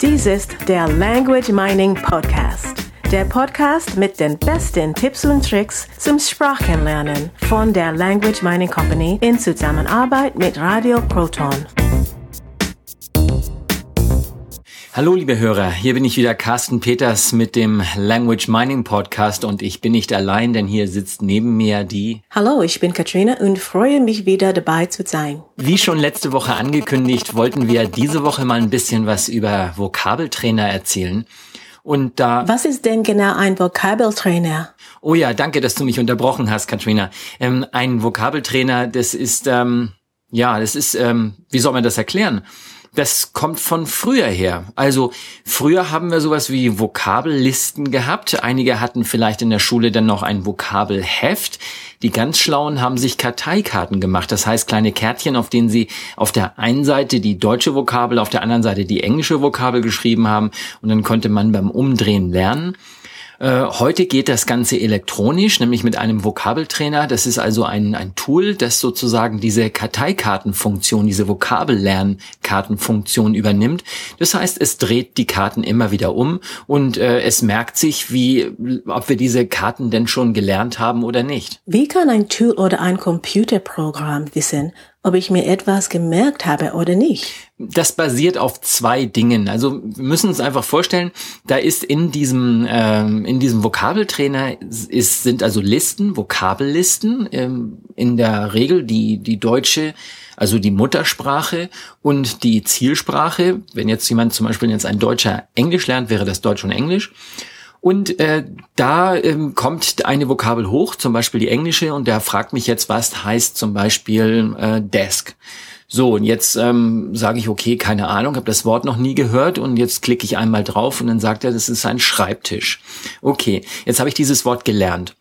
Dies ist der Language Mining Podcast. Der Podcast mit den besten Tipps und Tricks zum Sprachenlernen von der Language Mining Company in Zusammenarbeit mit Radio Proton. Hallo liebe Hörer, hier bin ich wieder Carsten Peters mit dem Language Mining Podcast und ich bin nicht allein, denn hier sitzt neben mir die Hallo, ich bin Katrina und freue mich wieder dabei zu sein. Wie schon letzte Woche angekündigt, wollten wir diese Woche mal ein bisschen was über Vokabeltrainer erzählen. Und da Was ist denn genau ein Vokabeltrainer? Oh ja, danke, dass du mich unterbrochen hast, Katrina. Ähm, ein Vokabeltrainer, das ist ähm, ja, das ist ähm, wie soll man das erklären? Das kommt von früher her. Also früher haben wir sowas wie Vokabellisten gehabt. Einige hatten vielleicht in der Schule dann noch ein Vokabelheft. Die ganz Schlauen haben sich Karteikarten gemacht. Das heißt kleine Kärtchen, auf denen sie auf der einen Seite die deutsche Vokabel, auf der anderen Seite die englische Vokabel geschrieben haben. Und dann konnte man beim Umdrehen lernen. Äh, heute geht das Ganze elektronisch, nämlich mit einem Vokabeltrainer. Das ist also ein, ein Tool, das sozusagen diese Karteikartenfunktion, diese Vokabellernkartenfunktion übernimmt. Das heißt, es dreht die Karten immer wieder um und äh, es merkt sich, wie, ob wir diese Karten denn schon gelernt haben oder nicht. Wie kann ein Tool oder ein Computerprogramm wissen, ob ich mir etwas gemerkt habe oder nicht? Das basiert auf zwei Dingen. Also wir müssen uns einfach vorstellen, da ist in diesem ähm, in diesem Vokabeltrainer ist, sind also Listen, Vokabellisten ähm, in der Regel die die deutsche also die Muttersprache und die Zielsprache. Wenn jetzt jemand zum Beispiel jetzt ein Deutscher Englisch lernt, wäre das Deutsch und Englisch. Und äh, da ähm, kommt eine Vokabel hoch, zum Beispiel die englische, und der fragt mich jetzt, was heißt zum Beispiel äh, Desk. So, und jetzt ähm, sage ich, okay, keine Ahnung, habe das Wort noch nie gehört und jetzt klicke ich einmal drauf und dann sagt er, das ist ein Schreibtisch. Okay, jetzt habe ich dieses Wort gelernt.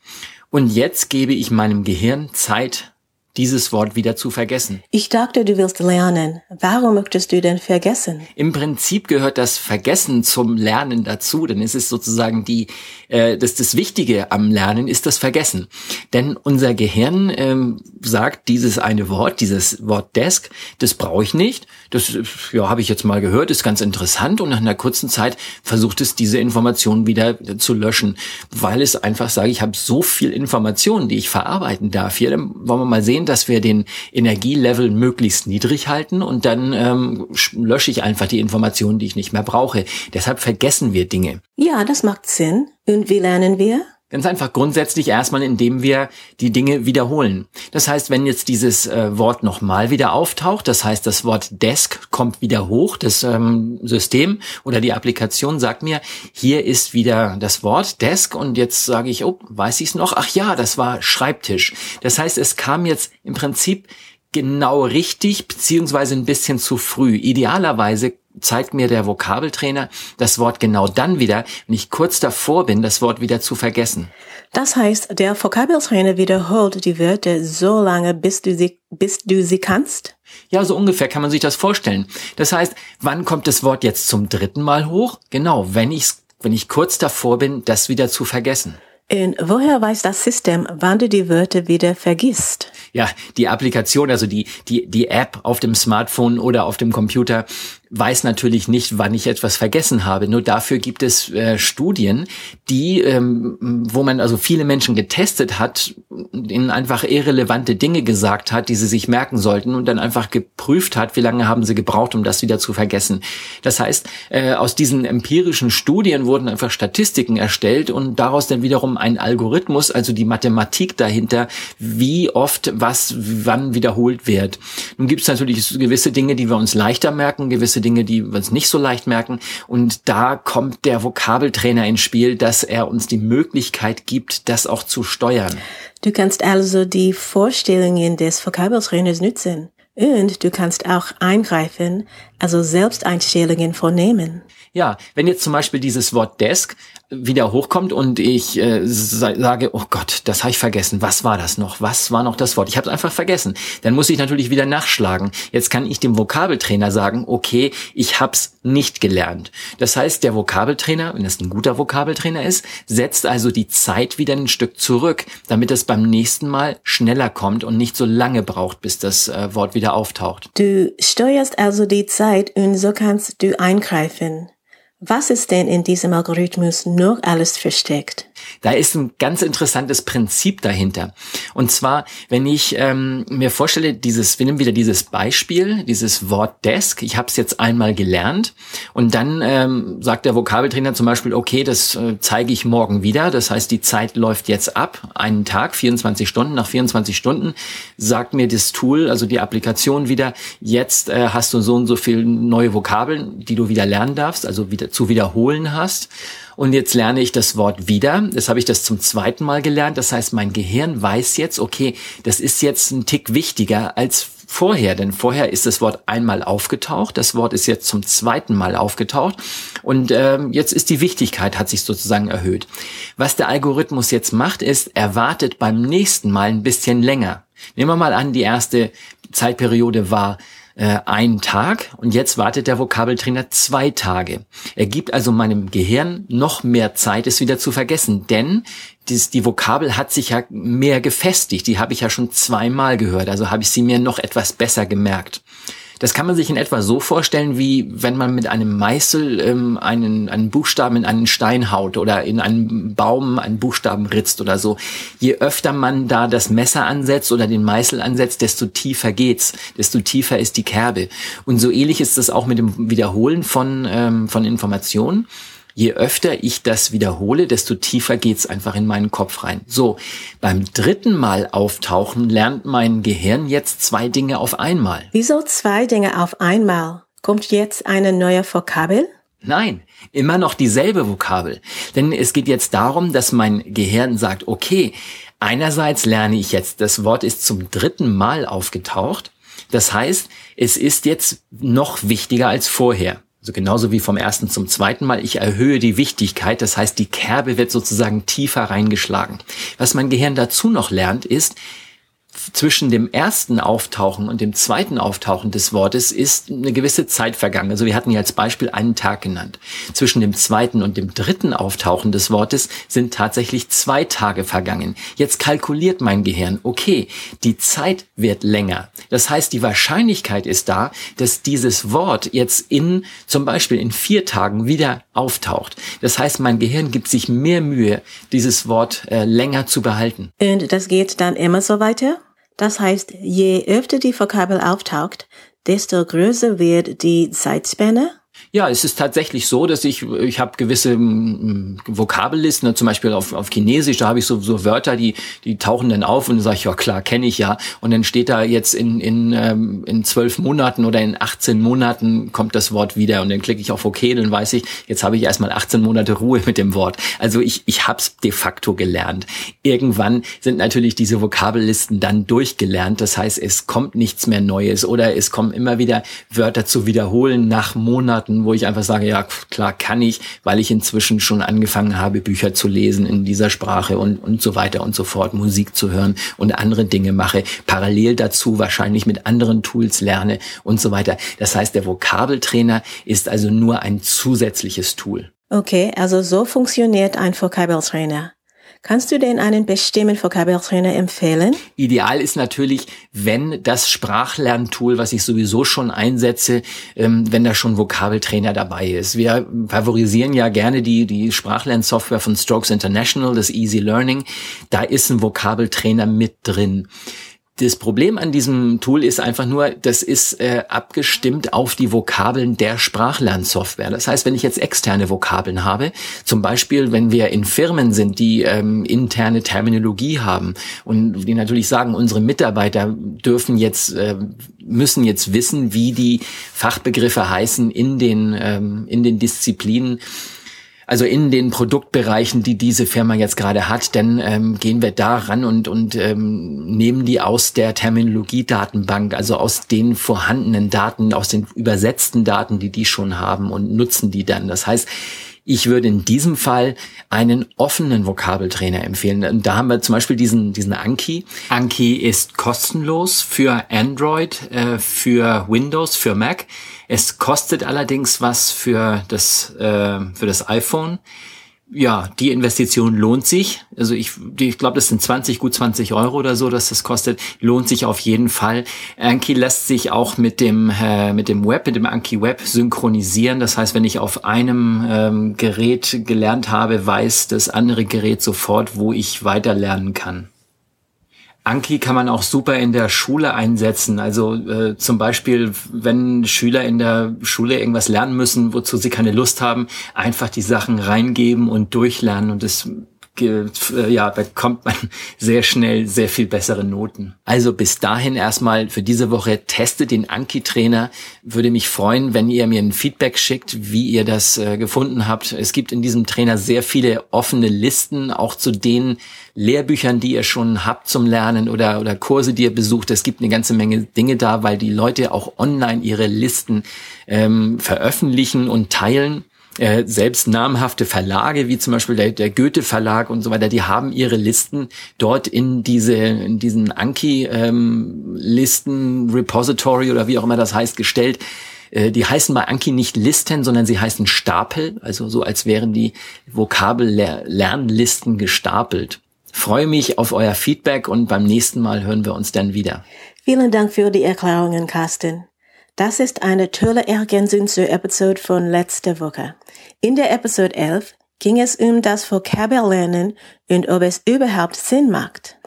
Und jetzt gebe ich meinem Gehirn Zeit, dieses Wort wieder zu vergessen. Ich dachte, du willst lernen. Warum möchtest du denn vergessen? Im Prinzip gehört das Vergessen zum Lernen dazu, denn es ist sozusagen die, äh, das, das Wichtige am Lernen ist das Vergessen. Denn unser Gehirn ähm, sagt, dieses eine Wort, dieses Wort Desk, das brauche ich nicht. Das ja, habe ich jetzt mal gehört, ist ganz interessant und nach einer kurzen Zeit versucht es, diese Informationen wieder zu löschen, weil es einfach sage, ich habe so viel Informationen, die ich verarbeiten darf. Hier dann wollen wir mal sehen, sehen, dass wir den Energielevel möglichst niedrig halten und dann ähm, lösche ich einfach die Informationen, die ich nicht mehr brauche. Deshalb vergessen wir Dinge. Ja, das macht Sinn. Und wie lernen wir? Ganz einfach grundsätzlich erstmal, indem wir die Dinge wiederholen. Das heißt, wenn jetzt dieses äh, Wort nochmal wieder auftaucht, das heißt, das Wort Desk kommt wieder hoch, das ähm, System oder die Applikation sagt mir, hier ist wieder das Wort Desk und jetzt sage ich, oh, weiß ich es noch? Ach ja, das war Schreibtisch. Das heißt, es kam jetzt im Prinzip genau richtig, beziehungsweise ein bisschen zu früh. Idealerweise zeigt mir der Vokabeltrainer das Wort genau dann wieder, wenn ich kurz davor bin, das Wort wieder zu vergessen. Das heißt, der Vokabeltrainer wiederholt die Wörter so lange, bis du sie, bis du sie kannst? Ja, so ungefähr kann man sich das vorstellen. Das heißt, wann kommt das Wort jetzt zum dritten Mal hoch? Genau, wenn ich, wenn ich kurz davor bin, das wieder zu vergessen. Und woher weiß das System, wann du die Wörter wieder vergisst? Ja, die Applikation, also die, die, die App auf dem Smartphone oder auf dem Computer weiß natürlich nicht, wann ich etwas vergessen habe. Nur dafür gibt es äh, Studien, die, ähm, wo man also viele Menschen getestet hat, ihnen einfach irrelevante Dinge gesagt hat, die sie sich merken sollten und dann einfach geprüft hat, wie lange haben sie gebraucht, um das wieder zu vergessen. Das heißt, äh, aus diesen empirischen Studien wurden einfach Statistiken erstellt und daraus dann wiederum ein Algorithmus, also die Mathematik dahinter, wie oft was wann wiederholt wird. Nun gibt es natürlich gewisse Dinge, die wir uns leichter merken, gewisse Dinge, die wir uns nicht so leicht merken. Und da kommt der Vokabeltrainer ins Spiel, dass er uns die Möglichkeit gibt, das auch zu steuern. Du kannst also die Vorstellungen des Vokabeltrainers nutzen. Und du kannst auch eingreifen, also Selbsteinstellungen vornehmen. Ja, wenn jetzt zum Beispiel dieses Wort Desk wieder hochkommt und ich äh, sage, oh Gott, das habe ich vergessen. Was war das noch? Was war noch das Wort? Ich habe es einfach vergessen. Dann muss ich natürlich wieder nachschlagen. Jetzt kann ich dem Vokabeltrainer sagen, okay, ich hab's nicht gelernt. Das heißt, der Vokabeltrainer, wenn es ein guter Vokabeltrainer ist, setzt also die Zeit wieder ein Stück zurück, damit es beim nächsten Mal schneller kommt und nicht so lange braucht, bis das äh, Wort wieder auftaucht. Du steuerst also die Zeit und so kannst du eingreifen. Was ist denn in diesem Algorithmus noch alles versteckt? Da ist ein ganz interessantes Prinzip dahinter. Und zwar, wenn ich ähm, mir vorstelle, dieses, wir nehmen wieder dieses Beispiel, dieses Wort Desk. Ich habe es jetzt einmal gelernt und dann ähm, sagt der Vokabeltrainer zum Beispiel, okay, das äh, zeige ich morgen wieder. Das heißt, die Zeit läuft jetzt ab, einen Tag, 24 Stunden. Nach 24 Stunden sagt mir das Tool, also die Applikation wieder, jetzt äh, hast du so und so viel neue Vokabeln, die du wieder lernen darfst, also wieder zu wiederholen hast. Und jetzt lerne ich das Wort wieder. Das habe ich das zum zweiten Mal gelernt. Das heißt, mein Gehirn weiß jetzt, okay, das ist jetzt ein Tick wichtiger als vorher, denn vorher ist das Wort einmal aufgetaucht, das Wort ist jetzt zum zweiten Mal aufgetaucht und ähm, jetzt ist die Wichtigkeit hat sich sozusagen erhöht. Was der Algorithmus jetzt macht, ist, er wartet beim nächsten Mal ein bisschen länger. Nehmen wir mal an, die erste Zeitperiode war äh, einen Tag und jetzt wartet der Vokabeltrainer zwei Tage. Er gibt also meinem Gehirn noch mehr Zeit, es wieder zu vergessen, denn dies, die Vokabel hat sich ja mehr gefestigt. Die habe ich ja schon zweimal gehört, also habe ich sie mir noch etwas besser gemerkt. Das kann man sich in etwa so vorstellen, wie wenn man mit einem Meißel ähm, einen, einen Buchstaben in einen Stein haut oder in einen Baum einen Buchstaben ritzt oder so. Je öfter man da das Messer ansetzt oder den Meißel ansetzt, desto tiefer geht's, desto tiefer ist die Kerbe. Und so ähnlich ist es auch mit dem Wiederholen von, ähm, von Informationen. Je öfter ich das wiederhole, desto tiefer geht's einfach in meinen Kopf rein. So, beim dritten Mal auftauchen lernt mein Gehirn jetzt zwei Dinge auf einmal. Wieso zwei Dinge auf einmal? Kommt jetzt eine neue Vokabel? Nein, immer noch dieselbe Vokabel. Denn es geht jetzt darum, dass mein Gehirn sagt, okay, einerseits lerne ich jetzt, das Wort ist zum dritten Mal aufgetaucht. Das heißt, es ist jetzt noch wichtiger als vorher. Also genauso wie vom ersten zum zweiten Mal. Ich erhöhe die Wichtigkeit. Das heißt, die Kerbe wird sozusagen tiefer reingeschlagen. Was mein Gehirn dazu noch lernt, ist, zwischen dem ersten Auftauchen und dem zweiten Auftauchen des Wortes ist eine gewisse Zeit vergangen. Also wir hatten ja als Beispiel einen Tag genannt. Zwischen dem zweiten und dem dritten Auftauchen des Wortes sind tatsächlich zwei Tage vergangen. Jetzt kalkuliert mein Gehirn, okay, die Zeit wird länger. Das heißt, die Wahrscheinlichkeit ist da, dass dieses Wort jetzt in, zum Beispiel in vier Tagen wieder auftaucht. Das heißt, mein Gehirn gibt sich mehr Mühe, dieses Wort äh, länger zu behalten. Und das geht dann immer so weiter? Das heißt, je öfter die Vokabel auftaucht, desto größer wird die Zeitspanne? Ja, es ist tatsächlich so, dass ich, ich habe gewisse m, Vokabellisten, ne, zum Beispiel auf, auf Chinesisch, da habe ich so, so Wörter, die, die tauchen dann auf und dann sage ich, ja klar, kenne ich ja. Und dann steht da jetzt in, in, ähm, in zwölf Monaten oder in 18 Monaten kommt das Wort wieder und dann klicke ich auf OK, dann weiß ich, jetzt habe ich erstmal 18 Monate Ruhe mit dem Wort. Also ich, ich habe es de facto gelernt. Irgendwann sind natürlich diese Vokabellisten dann durchgelernt. Das heißt, es kommt nichts mehr Neues oder es kommen immer wieder Wörter zu wiederholen nach Monaten wo ich einfach sage, ja klar kann ich, weil ich inzwischen schon angefangen habe, Bücher zu lesen in dieser Sprache und, und so weiter und so fort, Musik zu hören und andere Dinge mache, parallel dazu wahrscheinlich mit anderen Tools lerne und so weiter. Das heißt, der Vokabeltrainer ist also nur ein zusätzliches Tool. Okay, also so funktioniert ein Vokabeltrainer. Kannst du denn einen bestimmten Vokabeltrainer empfehlen? Ideal ist natürlich, wenn das Sprachlerntool, was ich sowieso schon einsetze, ähm, wenn da schon Vokabeltrainer dabei ist. Wir favorisieren ja gerne die, die Sprachlernsoftware von Strokes International, das Easy Learning. Da ist ein Vokabeltrainer mit drin. Das Problem an diesem Tool ist einfach nur, das ist äh, abgestimmt auf die Vokabeln der Sprachlernsoftware. Das heißt, wenn ich jetzt externe Vokabeln habe, zum Beispiel, wenn wir in Firmen sind, die ähm, interne Terminologie haben und die natürlich sagen, unsere Mitarbeiter dürfen jetzt, äh, müssen jetzt wissen, wie die Fachbegriffe heißen in den, ähm, in den Disziplinen, also in den Produktbereichen, die diese Firma jetzt gerade hat, dann ähm, gehen wir da ran und, und ähm, nehmen die aus der Terminologiedatenbank, also aus den vorhandenen Daten, aus den übersetzten Daten, die die schon haben und nutzen die dann. Das heißt, ich würde in diesem Fall einen offenen Vokabeltrainer empfehlen. Und da haben wir zum Beispiel diesen, diesen Anki. Anki ist kostenlos für Android, äh, für Windows, für Mac. Es kostet allerdings was für das, äh, für das iPhone. Ja, die Investition lohnt sich. Also ich, ich glaube, das sind 20, gut 20 Euro oder so, dass das kostet. Lohnt sich auf jeden Fall. Anki lässt sich auch mit dem, äh, mit dem Web, mit dem Anki Web synchronisieren. Das heißt, wenn ich auf einem ähm, Gerät gelernt habe, weiß das andere Gerät sofort, wo ich weiter lernen kann. Anki kann man auch super in der Schule einsetzen. Also äh, zum Beispiel, wenn Schüler in der Schule irgendwas lernen müssen, wozu sie keine Lust haben, einfach die Sachen reingeben und durchlernen und äh, ja, bekommt man sehr schnell sehr viel bessere Noten. Also bis dahin erstmal für diese Woche testet den Anki-Trainer. Würde mich freuen, wenn ihr mir ein Feedback schickt, wie ihr das äh, gefunden habt. Es gibt in diesem Trainer sehr viele offene Listen, auch zu den Lehrbüchern, die ihr schon habt zum Lernen oder, oder Kurse, die ihr besucht. Es gibt eine ganze Menge Dinge da, weil die Leute auch online ihre Listen ähm, veröffentlichen und teilen äh, selbst namhafte Verlage, wie zum Beispiel der, der Goethe Verlag und so weiter, die haben ihre Listen dort in diese, in diesen Anki-Listen, ähm, Repository oder wie auch immer das heißt, gestellt. Äh, die heißen bei Anki nicht Listen, sondern sie heißen Stapel, also so als wären die Vokabel-Lernlisten gestapelt. Freue mich auf euer Feedback und beim nächsten Mal hören wir uns dann wieder. Vielen Dank für die Erklärungen, Carsten. Das ist eine tolle Ergänzung zur Episode von letzter Woche. In der Episode 11 ging es um das Vokabellernen und ob es überhaupt Sinn macht.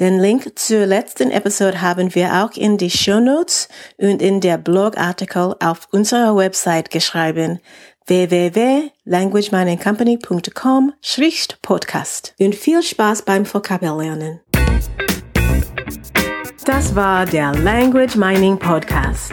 Den Link zur letzten Episode haben wir auch in die Show Notes und in der Blogartikel auf unserer Website geschrieben www.languageminingcompany.com-podcast und viel Spaß beim Vokabellernen. Das war der Language Mining Podcast.